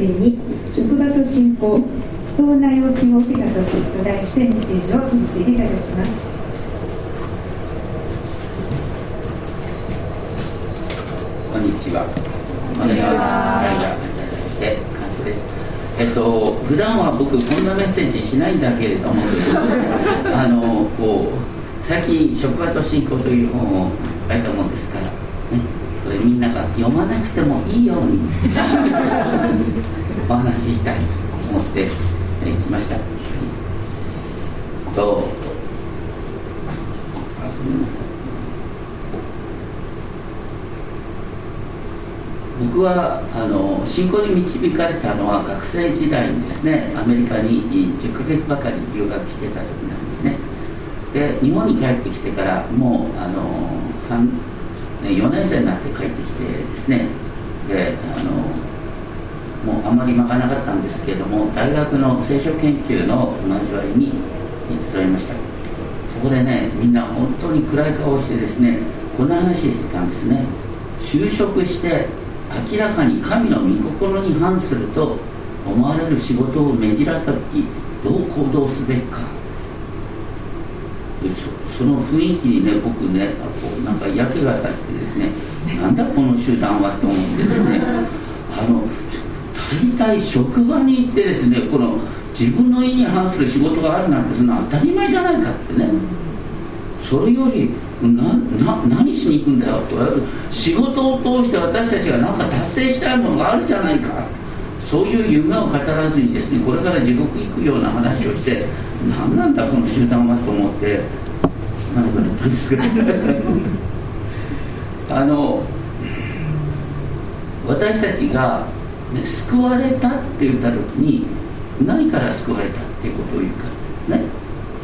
生に職場と信仰不当な要求を受けた時と題してメッセージを取り次いでいただきます。こんにちは。こんにちは感謝です。えっと普段は僕こんなメッセージしないんだけれども あのこう最近職場と信仰という本を書いたもんですからみんなが読まなくてもいいように お話ししたいと思ってきました。と僕はあの信仰に導かれたのは学生時代にですねアメリカに10ヶ月ばかり留学してた時なんですねで日本に帰ってきてからもうあの3ね4年生になって帰ってきてですね。であのもうあまり間がなかったんですけれども大学の聖書研究の交わりに集いました。そこでねみんな本当に暗い顔をしてですねこんな話してたんですね。就職して明らかに神の御心に反すると思われる仕事を命じられた時どう行動すべきか。その雰囲気にね僕ねこうなんか嫌気がさしてですね。なんだこの集団はって思ってですね。あの大体職場に行ってですねこの自分の意に反する仕事があるなんてそんな当たり前じゃないかってね。それよりなな何しに行くんだよと仕事を通して私たちが何か達成したいものがあるじゃないか。そういう夢を語らずにですねこれから地獄行くような話をして何なんだこの集団はと思ってなのかなったんですが。あの私たちが、ね、救われたって言った時に何から救われたっていうことを言うかね。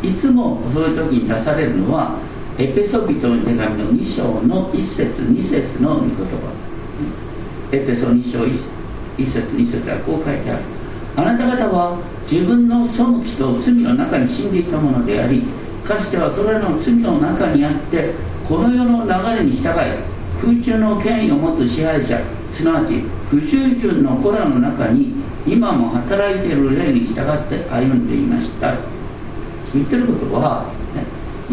いつもそういう時に出されるのはエペソビトの手紙の2章の1節2節の御言葉。エペソ2章 1, 1節2節はこう書いてある。あなた方は自分の背きと罪の中に死んでいたものでありかつてはそれらの罪の中にあってこの世の流れに従い空中の権威を持つ支配者すなわち不従順の子らの中に今も働いている霊に従って歩んでいました。言ってることは、ね、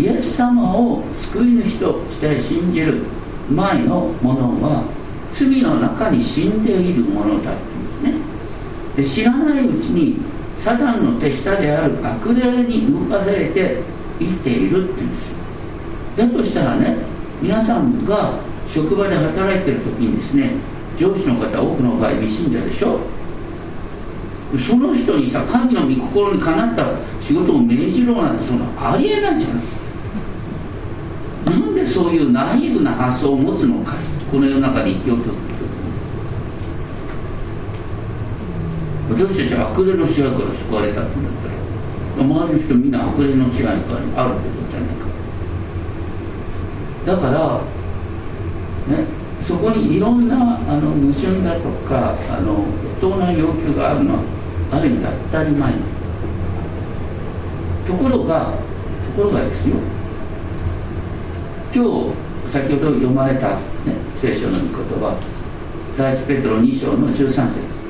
イエス様を救い主として信じる前のものは罪の中に死んでいるものだで知らないうちにサタンの手下である悪霊に動かされて生きているって言うんですよ。だとしたらね皆さんが職場で働いてる時にですね上司の方多くの場合未信者でしょ。その人にさ神の御心にかなった仕事を命じろなんてそんなありえないじゃない。なんでそういうナイーブな発想を持つのか。この世の中で生きようとする。私たち悪霊の支配から救われたってなったら周りの人みんな悪霊の支配下にあるってことじゃないか。だからねそこにいろんなあの矛盾だとかあの不当な要求があるのはある意味当たり前。ところがところがですよ。今日先ほど読まれた、ね、聖書の御言葉第一ペトロ2章の13節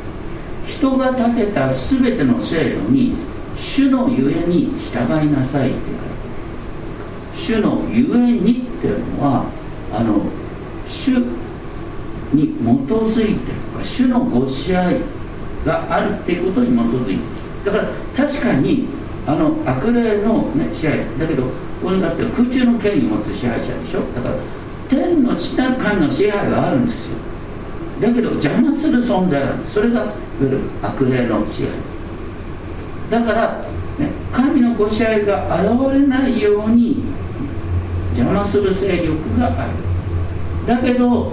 人が立てた全ての制度に主のゆえに従いなさいって書いてる主のゆえにっていうのはあの主に基づいてるか主のご支配があるっていうことに基づいてだから確かにあの悪霊の、ね、支配だけどここにだって空中の権威を持つ支配者でしょ？だから天の地なる神の支配があるんですよ。だけど邪魔する存在なんですそれがいわゆる悪霊の支配だから、ね、神のご支配が現れないように邪魔する勢力がある。だけど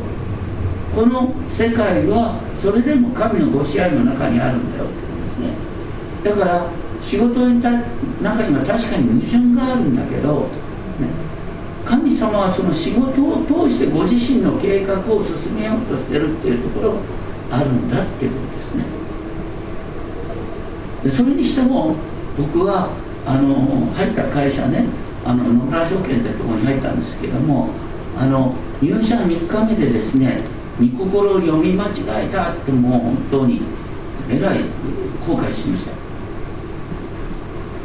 この世界はそれでも神のご支配の中にあるんだよってことですね。だから仕事にた中には確かに矛盾があるんだけど、神様はその仕事を通してご自身の計画を進めようとしてるっていうところがあるんだっていうことですね。でそれにしても僕はあの入った会社ねあの野村証券ってところに入ったんですけどもあの入社3日目でですね御心を読み間違えたってもう本当にえらい後悔しました。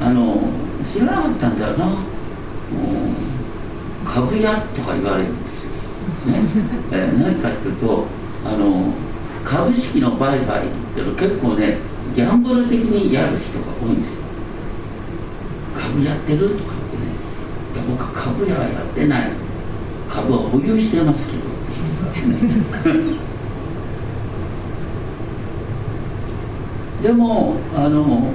あの知らなかったんだよな。もう株屋とか言われるんですよ、ねえ、何かというとあの株式の売買っていうの結構ねギャンブル的にやる人が多いんですよ。株やってるとかってねいや僕は株屋はやってない。株は保有してますけどっていうかね。でもあの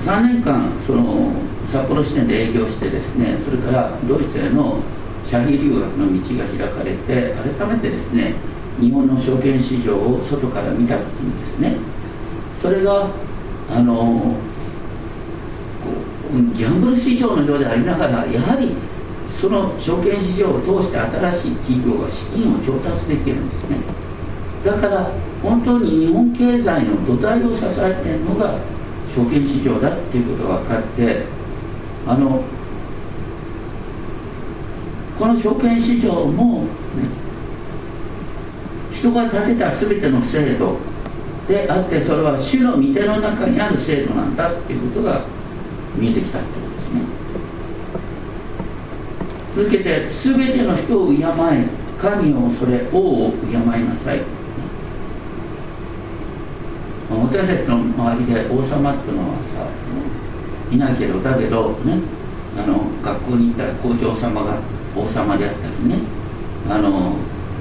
3年間その札幌支店で営業してですねそれからドイツへの社費留学の道が開かれて改めてですね日本の証券市場を外から見た時にですねそれがあのギャンブル市場のようでありながらやはりその証券市場を通して新しい企業が資金を調達できるんですね。だから本当に日本経済の土台を支えているのが証券市場だっていうことが分かってあのこの証券市場も、ね、人が建てた全ての制度であってそれは主の御手の中にある制度なんだっていうことが見えてきたってことですね。続けて全ての人を敬え神を恐れ王を敬いなさい。私たちの周りで王様っていうのはさいないけどだけどねあの学校に行ったら校長様が王様であったりねあの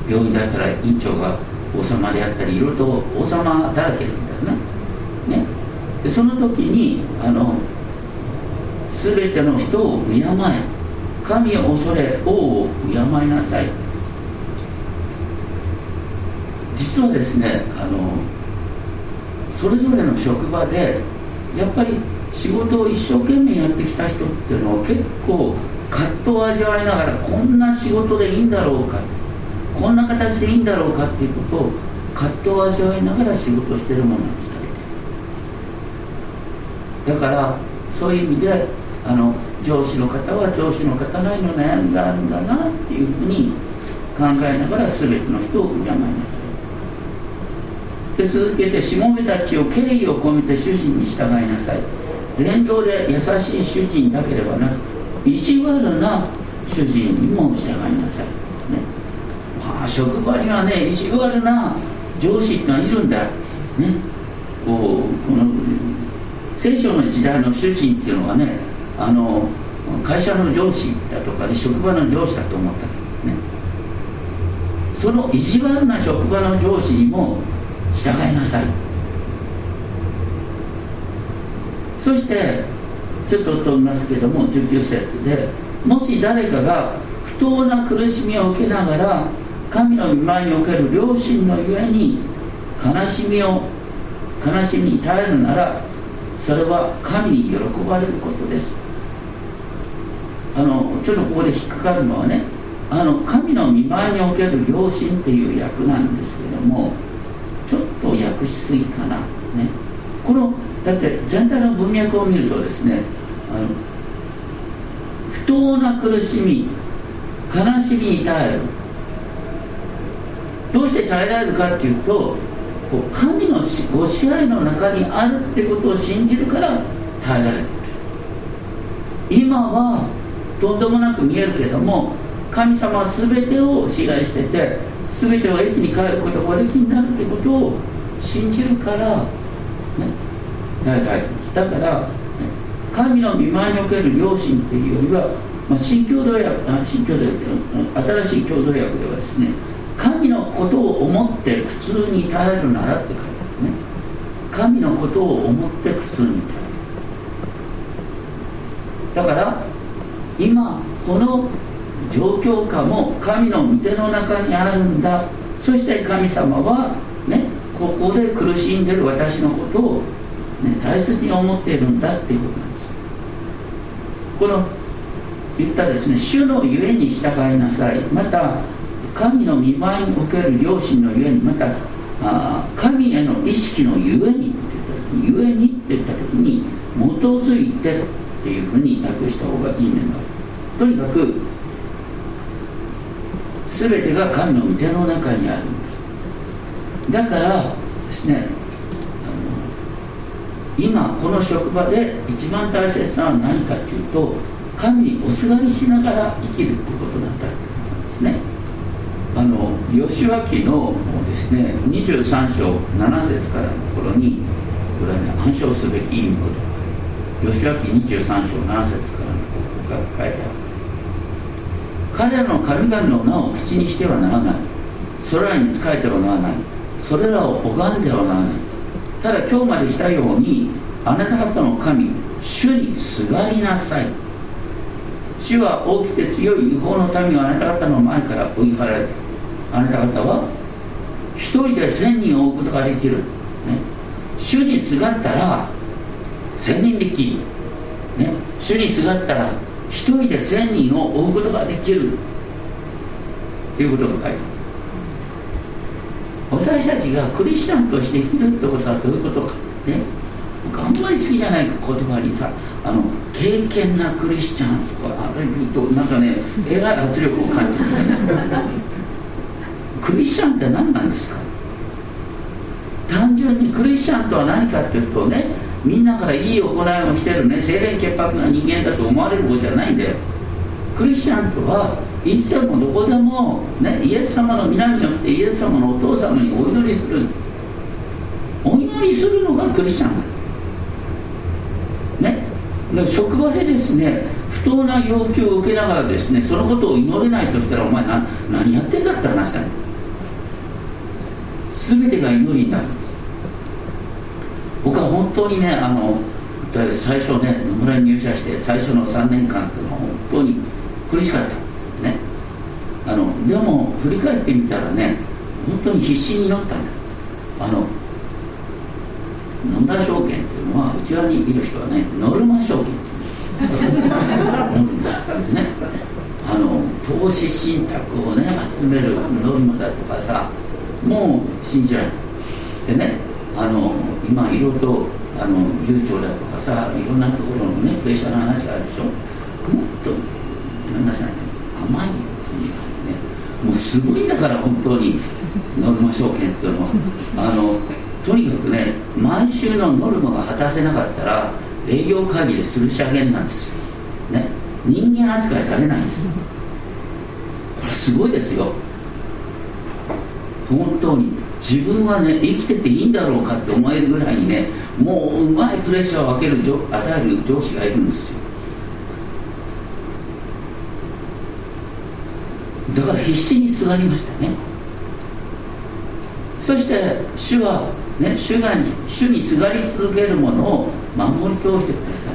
病院だったら院長が王様であったりいろいろと王様だらけなんだよねね。でその時にあの全ての人を敬え。神を恐れ王を敬いなさい。実はですねあのそれぞれの職場でやっぱり仕事を一生懸命やってきた人っていうのは結構葛藤を味わいながらこんな仕事でいいんだろうかこんな形でいいんだろうかっていうことを葛藤を味わいながら仕事をしてるものなんですだからそういう意味であの上司の方は上司の方なりの悩みがあるんだなっていうふうに考えながら全ての人を敬いなさいで続けてしもべたちを敬意を込めて主人に従いなさい。善良で優しい主人だけではなく意地悪な主人にも従いなさい、ね。まあ、職場にはね意地悪な上司っているんだ、ね、こうこの聖書の時代の主人っていうのはねあの会社の上司だとかね職場の上司だと思った。ね。その意地悪な職場の上司にも従いなさい。そしてちょっと飛びますけども19節でもし誰かが不当な苦しみを受けながら神の御前における良心のゆえに悲しみを悲しみに耐えるならそれは神に喜ばれることです。あのちょっとここで引っかかるのはねあの神の見舞いにおける良心っていう訳なんですけどもちょっと訳しすぎかな。ね。このだって全体の文脈を見るとですねあの不当な苦しみ悲しみに耐える。どうして耐えられるかっていうとこう神のご支配の中にあるってことを信じるから耐えられる。今はとんでもなく見えるけども神様は全てを支配してて全てを駅に帰ることができになるってことを信じるから、ね、耐えられるんですだから、神の見舞いにおける良心っていうよりは、まあ、新共同訳あ新共同訳新しい共同訳ではですね神のことを思って苦痛に耐えるならって書いてあるね。神のことを思って苦痛に耐える。だから今この状況下も神の御手の中にあるんだ。そして神様はねここで苦しんでる私のことを、ね、大切に思っているんだっていうことなんです。この言ったですね主のゆえに従いなさい。また神の見舞いにおける良心のゆえにまたあ神への意識のゆえにって言った時にゆえにって言った時に基づいてっていうふうに訳した方がいい面があるとにかく全てが神の御手の中にあるんだ。だからですね今この職場で一番大切なのは何かっていうと神におすがりしながら生きるってことなんだってことなんですね。あの吉脇のですね23章7節からの頃にこれはね暗唱すべきいい御言葉吉脇23章7節からのところが書いてある。彼らの神々の名を口にしてはならない。それらに仕えてはならない。それらを拝んではならない。ただ今日までしたようにあなた方の神主にすがりなさい。主は大きくて強い違法の民をあなた方の前から追い払られた。あなた方は一人で千人を追うことができる、ね、主にすがったら千人力、ね、主にすがったら一人で千人を追うことができる。っていうことが書いてある。私たちがクリスチャンとして生きるってことはどういうことかね。僕あんまり好きじゃない言葉にさあの敬虔なクリスチャンとかあれ言うとなんかねえらい圧力を感じる。クリスチャンって何なんですか？単純にクリスチャンとは何かっていうとねみんなからいい行いをしてるね清廉潔白な人間だと思われることじゃないんだよ。クリスチャンとはいつでもどこでも、ね、イエス様の皆によってイエス様のお父様にお祈りする。お祈りするのがクリスチャンだ。ね？職場でですね不当な要求を受けながらですねそのことを祈れないとしたらお前な何やってんだって話だね全てが祈りになるんです。僕は本当にねあの最初ね野村に入社して最初の3年間っていうのは本当に苦しかった。あのでも振り返ってみたらね本当に必死に祈ったんだ。あの野村証券っていうのは内側にいる人はねノルマ証券っていうね。あの投資信託をね集めるノルマだとかさもう信じられない。でねあの今いろいろとあの悠長だとかさいろんなところのねプレッシャーの話があるでしょ。もっとごめんなさい甘いよ。もうすごい。んだから本当にノルマ証券っていうのはあのとにかくね毎週のノルマが果たせなかったら営業会議で吊るし上げなんですよ、ね、人間扱いされないんですこれすごいですよ。本当に自分はね生きてていいんだろうかって思えるぐらいにねもううまいプレッシャーを与える与える上司がいるんですよ。だから必死にすがりましたね。そして主は、ね、主が主にすがり続けるものを守り通してください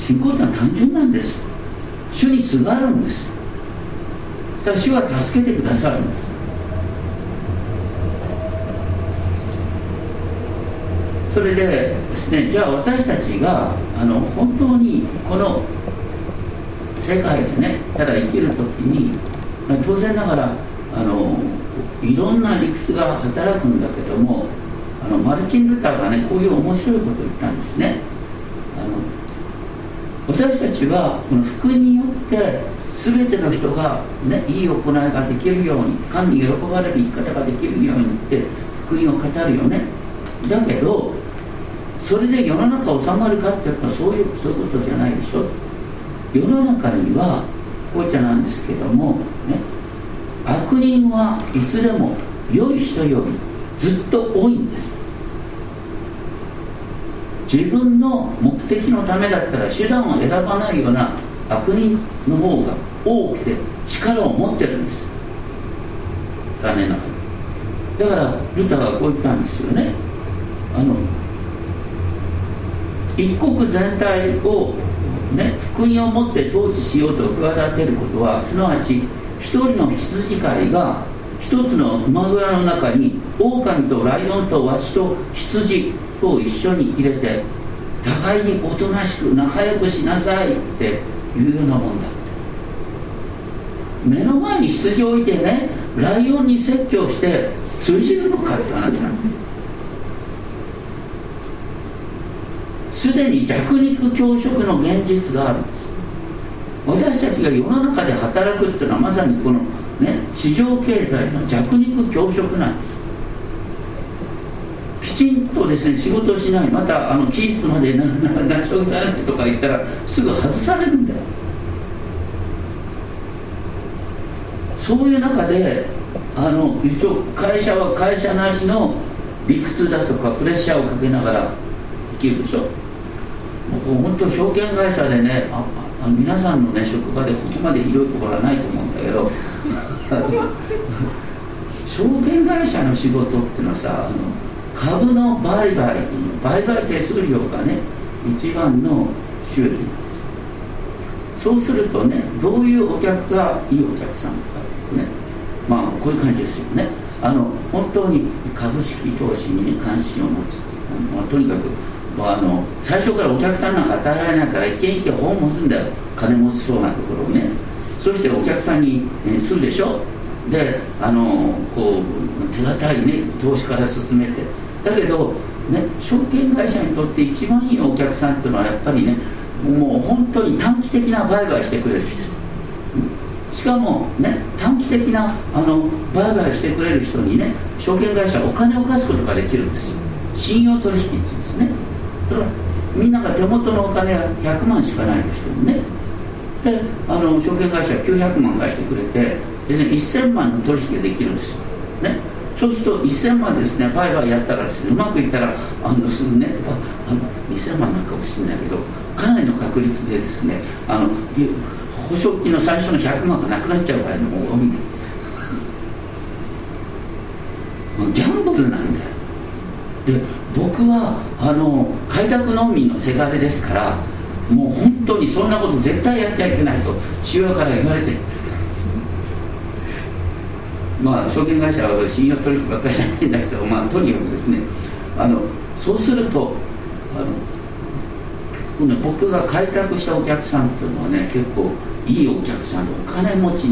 信仰ってのは単純なんです。主にすがるんです。そしたら主は助けてくださるんです。それでですねじゃあ私たちがあの本当にこの世界でねただ生きる時に、ま、当然ながらあのいろんな理屈が働くんだけどもあのマルチン・ルターがねこういう面白いことを言ったんですね。あの私たちはこの福音によって全ての人が、ね、いい行いができるように神に喜ばれる生き方ができるようにって福音を語るよね。だけどそれで世の中収まるかってやっぱそういうそういうことじゃないでしょ。世の中にはこういっちゃなんですけどもね悪人はいつでも良い人よりずっと多いんです。自分の目的のためだったら手段を選ばないような悪人の方が多くて力を持ってるんです。残念ながら。だからルターがこう言ったんですよね。あの一国全体をね、福音を持って統治しようと企てることはすなわち一人の羊飼いが一つの馬小屋の中に狼とライオンとワシと羊と一緒に入れて互いにおとなしく仲良くしなさいっていうようなもんだ。目の前に羊を置いてねライオンに説教して通じるのかって話なんすでに弱肉強食の現実がある。んです私たちが世の中で働くっていうのはまさにこのね市場経済の弱肉強食なんです。きちんとですね仕事をしないまたあの期日までななしょげらないとか言ったらすぐ外されるんだよそういう中であの会社は会社なりの理屈だとかプレッシャーをかけながら生きるでしょもう本当証券会社でねああ皆さんのね職場でここまでひどいところはないと思うんだけど 証券会社の仕事っていうのはさあの株の売買売買手数料がね一番の収益なんですそうするとねどういうお客がいいお客さんかというとねまあこういう感じですよね。あの本当に株式投資に関心を持つというまあ、とにかく、あ、の最初からお客さんなんか与えられないから一軒一軒訪問するんだよ。金持ちそうなところをね。そしてお客さんに、えするでしょ？であのこう手堅いね投資から進めて。だけどね証券会社にとって一番いいお客さんっていうのはやっぱりねもう本当に短期的な売買してくれる人。しかもね短期的なあの売買してくれる人にね証券会社はお金を貸すことができるんですよ。信用取引っていうんですね。みんなが手元のお金は100万しかない人にね。であの証券会社は900万貸してくれてで、ね、1000万の取引ができるんですよ、ね、そうすると1000万ですね売買やったらですねうまくいったらあのすぐねあの2000万なんかもしれないけどかなりの確率でですねあの保証金の最初の100万がなくなっちゃうからねもうギャンブルなんだよ。で僕はあの開拓農民のせがれですからもう本当にそんなこと絶対やっちゃいけないと父親から言われてまあ証券会社は信用取引ばっかりじゃないんだけどまあとにかくですねあのそうするとあの、僕が開拓したお客さんっていうのはね結構いいお客さんでお金持ち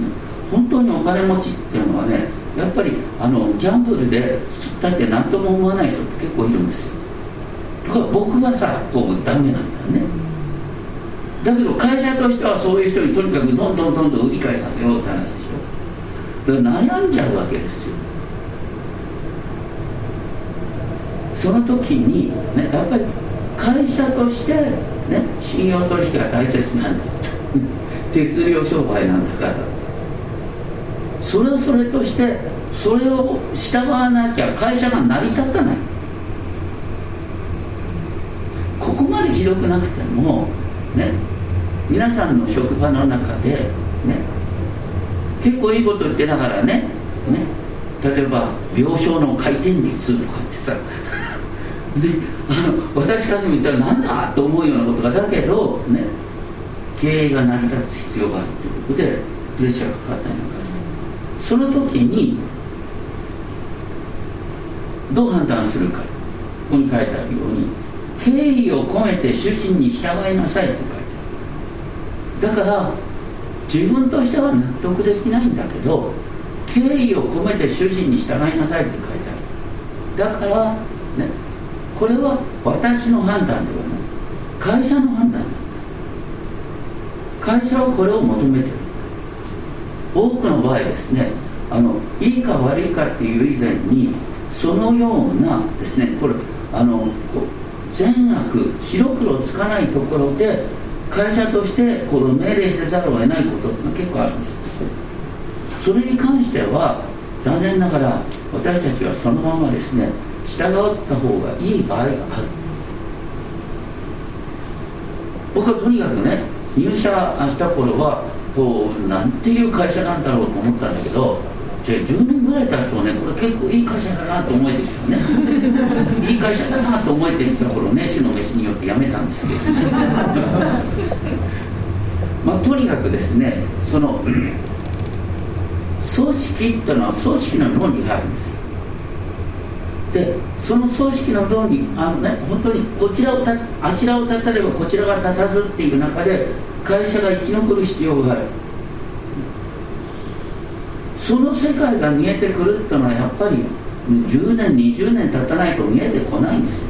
本当にお金持ちっていうのはねやっぱりあのギャンブルで吸ったって何とも思わない人って結構いるんですよ。だから僕がさこうダメなんだよね。だけど会社としてはそういう人にとにかくどんどんどんどん売り買いさせようって話でしょ。だから悩んじゃうわけですよ。その時に、ね、やっぱり会社として、ね、信用取引が大切なんだ。手数料商売なんだから。それそれとしてそれを従わなきゃ会社が成り立たない。ここまでひどくなくてもね皆さんの職場の中でね結構いいこと言ってながらねね例えば病床の回転率とかってさ であの私から見たらなんだと思うようなことがだけどね経営が成り立つ必要があるということでプレッシャーがかかったりなんかその時にどう判断するか。ここに書いてあるように敬意を込めて主人に従いなさいって書いてある。だから自分としては納得できないんだけど敬意を込めて主人に従いなさいって書いてある。だからねこれは私の判断ではない。会社の判断なんだ。会社はこれを求めてる。多くの場合ですねあのいいか悪いかっていう以前にそのようなですねこれあの善悪白黒つかないところで会社としてこの命令せざるを得ないことってのは結構あるんです。それに関しては残念ながら私たちはそのままですね従った方がいい場合がある。僕はとにかくね入社した頃はこうなんていう会社なんだろうと思ったんだけどじゃあ10年ぐらい経つとねこれ結構いい会社だなと思えてきたね。いい会社だなと思えてきた頃ね主の飯によって辞めたんですけど、ね、まあとにかくですねその組織っていうのは組織の論理があるんです。でその組織の論理あのね本当にこちらをたあちらを立たればこちらが立たずっていう中で会社が生き残る必要がある。その世界が見えてくるっていうのはやっぱり10年20年経たないと見えてこないんです。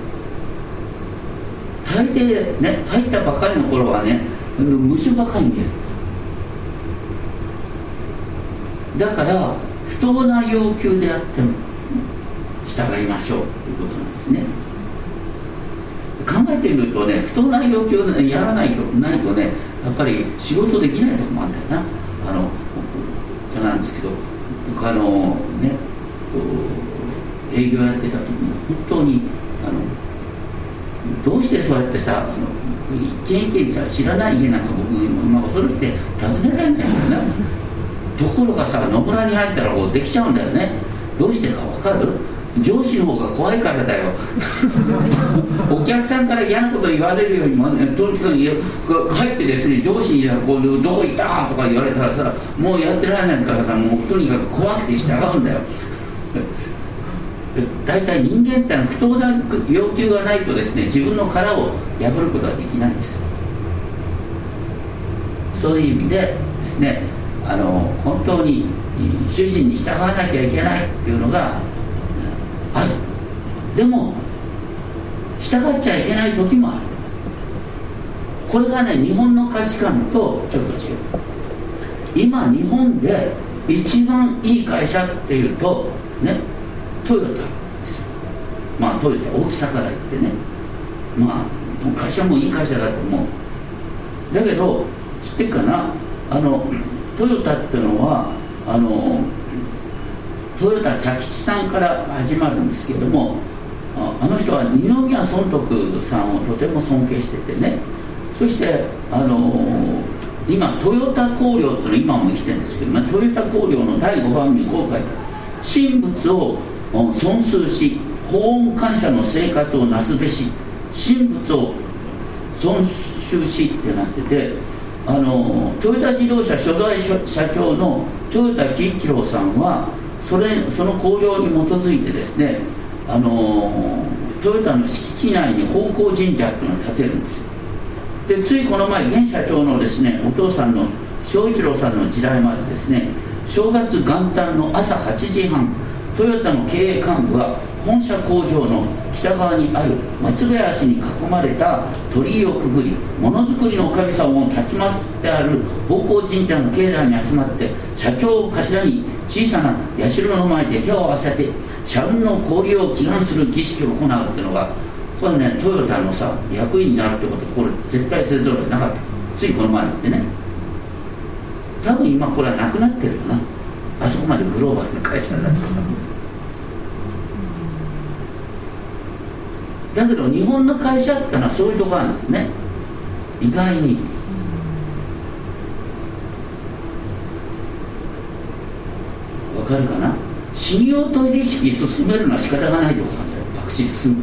大抵ね入ったばかりの頃はね虫ばかり見える。だから不当な要求であっても従いましょうということなんですね。考えてみるとね不当な要求をやらないとないとねやっぱり仕事できないとこもあるんだよな。あのじゃなんですけど僕あのね営業やってた時に本当にあのどうしてそうやってさあの一軒一軒さ知らない家なんか僕、まあ、恐ろしくて訪ねられないんだよな。ところがさ野村に入ったらこうできちゃうんだよね。どうしてか分かる？上司の方が怖いからだよ お客さんから嫌なこと言われるよりも、ね、とにかく入ってですね上司にこう「どこ行った?」とか言われたらさもうやってられないからさもうとにかく怖くて従うんだよ大体人間ってのは不当な要求がないとですね自分の殻を破ることができないんですそういう意味でですねあの本当に主人に従わなきゃいけないっていうのがある。でも従っちゃいけない時もある。これがね日本の価値観とちょっと違う。今日本で一番いい会社っていうとねトヨタですよ。まあトヨタ大きさから言ってね。まあ会社もいい会社だと思う。だけど知ってるかな？あのトヨタっていうのはあのトヨタ佐吉さんから始まるんですけれどもあの人は二宮尊徳さんをとても尊敬しててね。そしてあの今トヨタ工業っていうの今も生きてるんですけどね。トヨタ工業の第5番目にこう書いてある神仏を尊崇し法恩感謝の生活をなすべし神仏を尊崇しってなっててあのトヨタ自動車初代社長の豊田喜一郎さんはそれその綱領に基づいてですねあのトヨタの敷地内に方向神社っていうのを建てるんですよ。でついこの前現社長のですねお父さんの正一郎さんの時代までですね正月元旦の朝8時半トヨタの経営幹部は本社工場の北側にある松林に囲まれた鳥居をくぐりものづくりの神様を立ち回ってある方向神社の境内に集まって社長を頭に小さな社の前で手を合わせて社運の交流を祈願する儀式を行うっていうのがこれねトヨタのさ役員になるってことこれ絶対せざるを得なかった。ついこの前までね。多分今これはなくなってるよな。あそこまでグローバルな会社だっただけど日本の会社ってのはそういうとこあるんですね。意外に。わかるかな？信用取引進めるのは仕方がないとこなんだよ。博打進む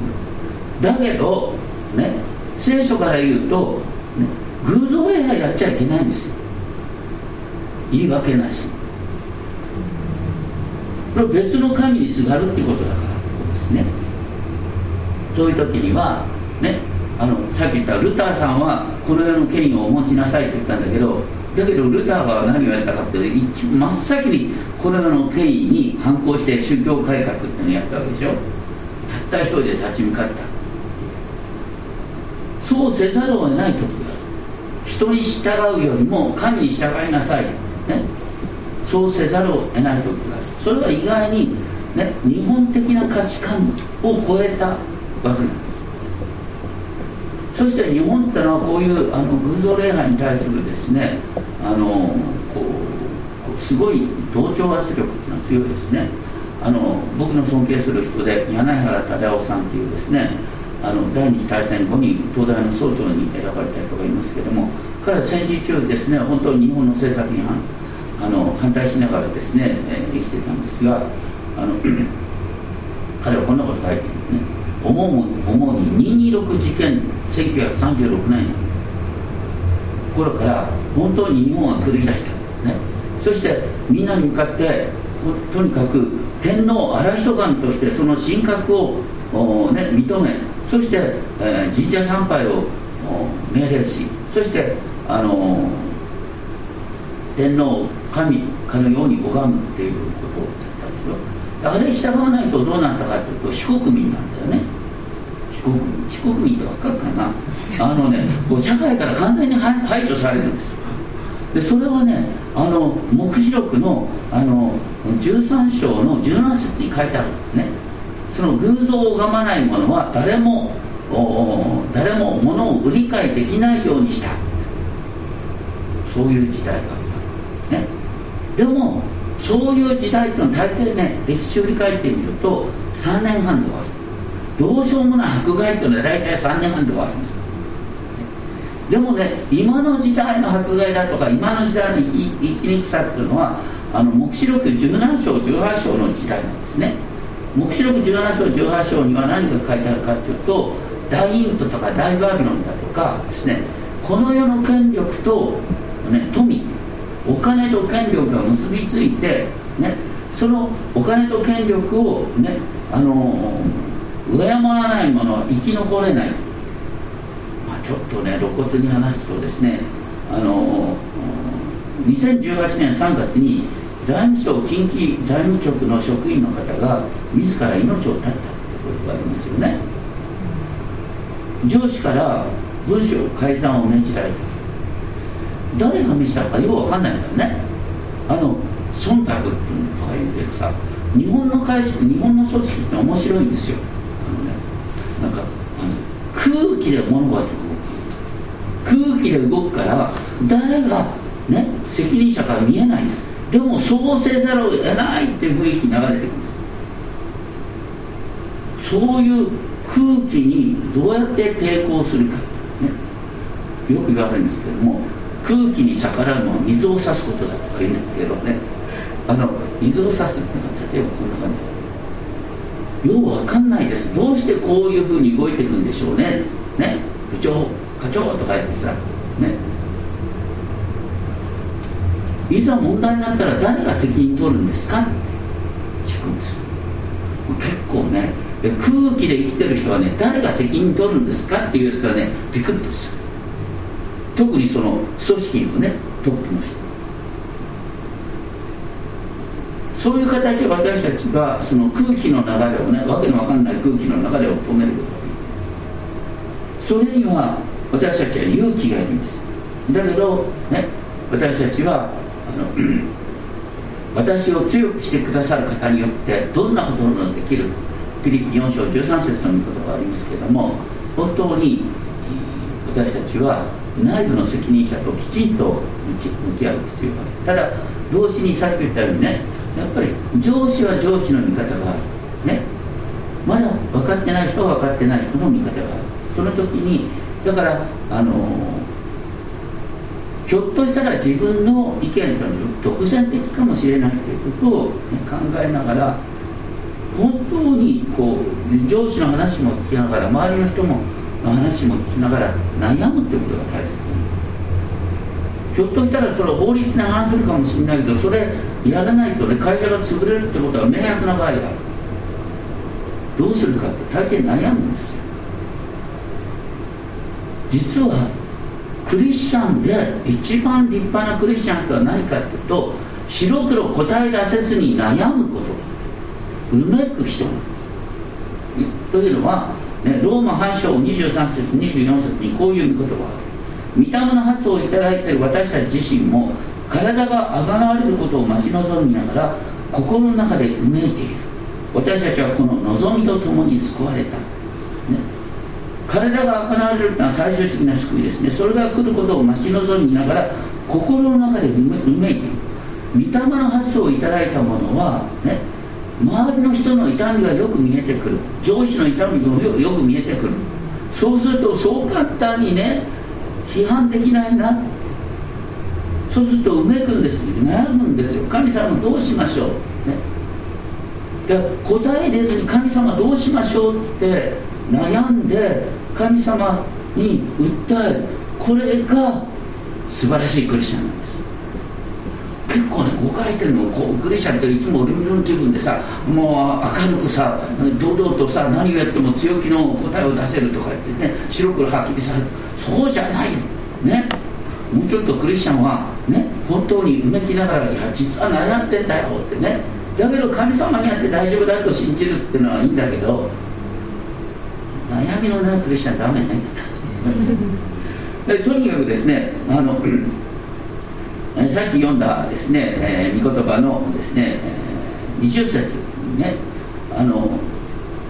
だけどね聖書から言うと、ね、偶像礼拝やっちゃいけないんですよ。言い訳なし。これ別の神にすがるっていうことだからってことですね。そういう時にはねあのさっき言ったルターさんはこの世の権威をお持ちなさいって言ったんだけどだけどルターは何をやったかって真っ先にこの世の権威に反抗して宗教改革っていうのをやったわけでしょ。たった一人で立ち向かった。そうせざるを得ない時がある。人に従うよりも神に従いなさい、ね、そうせざるを得ない時がある。それは意外に、ね、日本的な価値観を超えたわけなんですそして日本ってのはこういうあの偶像礼拝に対するですねあのこうすごい同調圧力っていうのは強いですね。あの僕の尊敬する人で柳原忠夫さんっていうですねあの第二次大戦後に東大の総長に選ばれた人がいますけども彼は戦時中ですね本当に日本の政策に反あの反対しながらですね、えー、生きてたんですがあの 彼はこんなこと書いてるんですね。思う思うに226事件1936年。頃から本当に日本は狂い出した、ね、そしてみんなに向かってとにかく天皇荒人神としてその神格を、ね、認めそして、えー、神社参拝を命令しそしてあの天皇神かのように拝むっていうことだったんですよ。あれ従わないとどうなったかというと非国民なんだよね。非国民。非国民って分かるかなあのね社会から完全に排除されるんですでそれはねあの黙示録のあの13章の17節に書いてあるんですね。その偶像を拝まない者は誰も誰も物を売り買いできないようにした。そういう時代があった。ね。でもそういう時代っていうのは大抵ね歴史を振り返ってみると3年半で終わる。どうしようもない迫害っていうのは大体3年半で終わるんです。でもね今の時代の迫害だとか今の時代の生きにくさっていうのはあの黙示録17章18章の時代なんですね。黙示録17章18章には何が書いてあるかっていうと大インドとか大バビロンだとかですねこの世の権力と、ね、富と権力が結びついて、ね、そのお金と権力をねあの敬わない者は生き残れない。まあ、ちょっとね露骨に話すとですねあの2018年3月に財務省近畿財務局の職員の方が自ら命を絶ったってことがありますよね。上司から文書改ざんを命じられた誰が命じたかよう分かんないんだよね。あの忖度とか言うけどさ日本の会社日本の組織って面白いんですよ。あのねなんかあの空気で物事が動く。空気で動くから誰がね責任者から見えないんです。でもそうせざるを得ないって雰囲気流れてくるんです。そういう空気にどうやって抵抗するか、ね、よく言われるんですけども空気に逆らうのは水を差すことだとか言うんですけどね。あの水を差すっていうのは例えばこんな感じ。よう分かんないです。どうしてこういうふうに動いていくんでしょうね。ね。部長課長とか言ってさ。ね。いざ問題になったら誰が責任取るんですか？って聞くんですよ。結構ね空気で生きてる人はね誰が責任取るんですか？って言われたらねビクッとする。特にその組織のねトップの人そういう形で私たちがその空気の流れをねわけのわかんない空気の流れを止めること。それには私たちは勇気がいります。だけどね私たちはあの 私を強くしてくださる方によってどんなことのできるフィリピン4章13節の言葉がありますけども本当に私たちは内部の責任者ときちんと向き合う必要がある。ただ同時にさっき言ったようにねやっぱり上司は上司の味方がある。ね。まだ分かってない人は分かってない人の味方がある。その時にだからあのひょっとしたら自分の意見というのは独善的かもしれないということを、ね、考えながら本当にこう上司の話も聞きながら周りの人もの話も聞きながら悩むってことが大切ひょっとしたらそれ法律に反するかもしれないけどそれやらないとね会社が潰れるってことは迷惑な場合があるどうするかって大抵悩むん。ですよ実はクリスチャンで一番立派なクリスチャンとは何かっていうと白黒答え出せずに悩むことうめく人なんですというのは、ね、ローマ8章23節24節にこういう言葉がある御霊の発をいただいている私たち自身も体があがらわれることを待ち望みながら心の中でうめいている。私たちはこの望みとともに救われた、ね、体があがらわれるというのは最終的な救いですね。それが来ることを待ち望みながら心の中でうめいている。御霊の発想をいただいたものはね周りの人の痛みがよく見えてくる。上司の痛みがよく見えてくる。そうするとそう簡単にね批判できないな。そうするとうめくんです悩むんですよ。神様どうしましょう、ね、で答え出ずに神様どうしましょうって悩んで神様に訴える。これが素晴らしいクリスチャンなんです。結構ね誤解してるのこうクリスチャンっていつもルンルンって言うんでさもう明るくさ堂々とさ何をやっても強気の答えを出せるとか言ってね白黒はっきりさそうじゃないね。もうちょっとクリスチャンはね本当にうめきながら「いや実は悩んでんだよ」ってね。だけど神様にやって大丈夫だと信じるっていうのはいいんだけど悩みのないクリスチャンダメね。とにかくですねあのさっき読んだですね、えー、御言葉のですね、えー、20節ねあの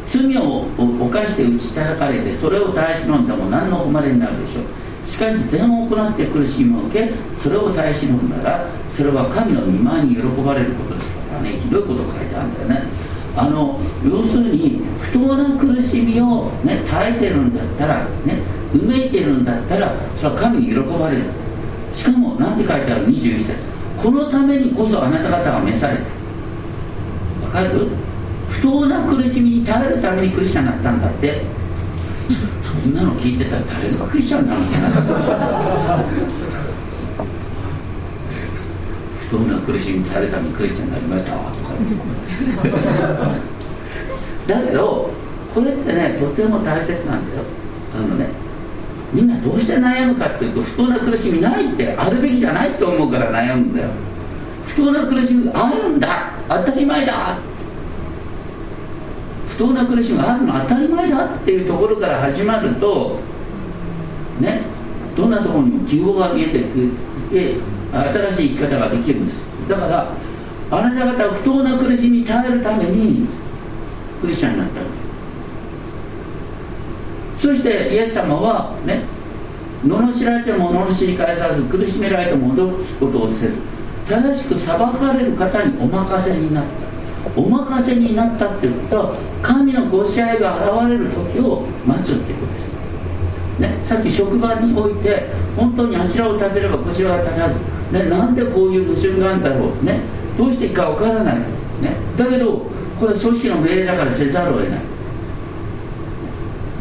罪を犯して打ち叩かれてそれを耐え忍んでも何の誉れになるでしょう。しかし善を行って苦しみを受けそれを耐え忍んだらそれは神の御前に喜ばれることですからね。ひどいこと書いてあるんだよね。あの要するに不当な苦しみを、ね、耐えてるんだったら、ね、うめいてるんだったらそれは神に喜ばれる。しかも何て書いてある21節。このためにこそあなた方は召されたわかる？不当な苦しみに耐えるためにクリスチャンになったんだって。そんなの聞いてたら誰がクリスチャンなの？かな不当な苦しみに耐えるためにクリスチャンになりました。わとかだけどこれってねとても大切なんだよ。あのねみんなどうして悩むかっていうと不当な苦しみないってあるべきじゃないと思うから悩むんだよ。不当な苦しみがあるんだ。当たり前だ。不当な苦しみがあるの当たり前だっていうところから始まるとねどんなところにも希望が見えてくて新しい生き方ができるんです。だからあなた方は不当な苦しみに耐えるためにクリスチャンになったそしてイエス様はね罵られても罵り返さず苦しめられても脅すことをせず正しく裁かれる方にお任せになった。お任せになったっていうことは神のご支配が現れる時を待つっていうことです。ね、さっき職場において本当にあちらを立てればこちらが立たず、ね、なんでこういう矛盾があるんだろう、ね、どうしていいか分からない、ね、だけどこれは組織の命令だからせざるを得ない。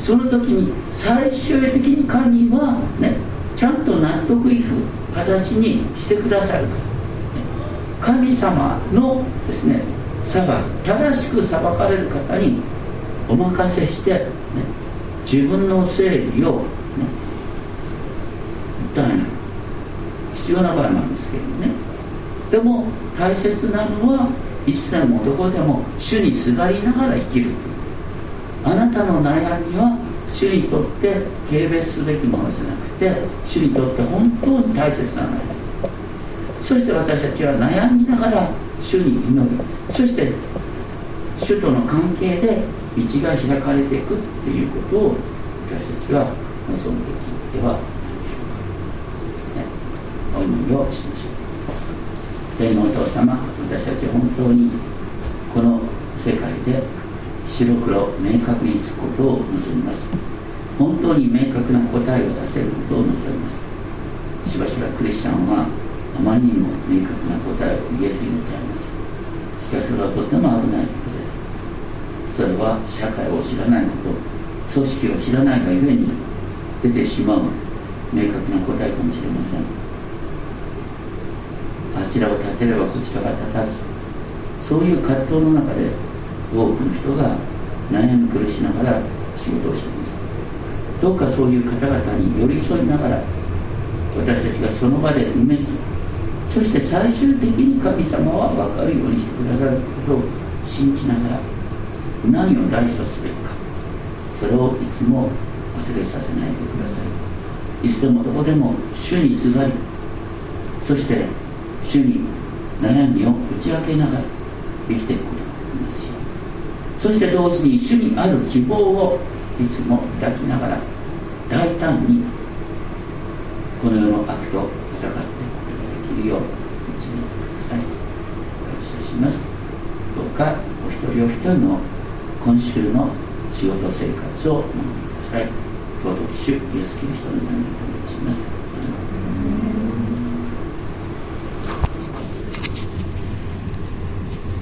その時に最終的に神はねちゃんと納得いく形にしてくださるか。ら神様のですね裁き正しく裁かれる方にお任せして、ね、自分の正義を、ね、訴えない。必要な場合なんですけどね。でも大切なのは一切もどこでも主にすがりながら生きるあなたの悩みは主にとって軽蔑すべきものじゃなくて主にとって本当に大切な悩みそして私たちは悩みながら主に祈りそして主との関係で道が開かれていくっていうことを私たちは望むべきではないでしょうかですねお祈りをしましょう天のお父様私たちは本当にこの世界で白黒明確につくことを望みます。本当に明確な答えを出せることを望みます。しばしばクリスチャンはあまりにも明確な答えを言えすぎてあります。しかしそれはとても危ないことです。それは社会を知らないこと。組織を知らないがゆえに出てしまう明確な答えかもしれません。あちらを立てればこちらが立たず。そういう葛藤の中で多くの人が悩み苦しながら仕事をしています。どうかそういう方々に寄り添いながら私たちがその場で埋めきそして最終的に神様は分かるようにしてくださることを信じながら何を大事とすべきかそれをいつも忘れさせないでください。いつでもどこでも主にすがりそして主に悩みを打ち明けながら生きていくこと。そして同時に主にある希望をいつも抱きながら大胆にこの世の悪と戦っていくことができるよう導いてください。感謝しますどうかお一人お一人の今週の仕事生活を守ってください。尊き主イエスキリストの名にお願いします。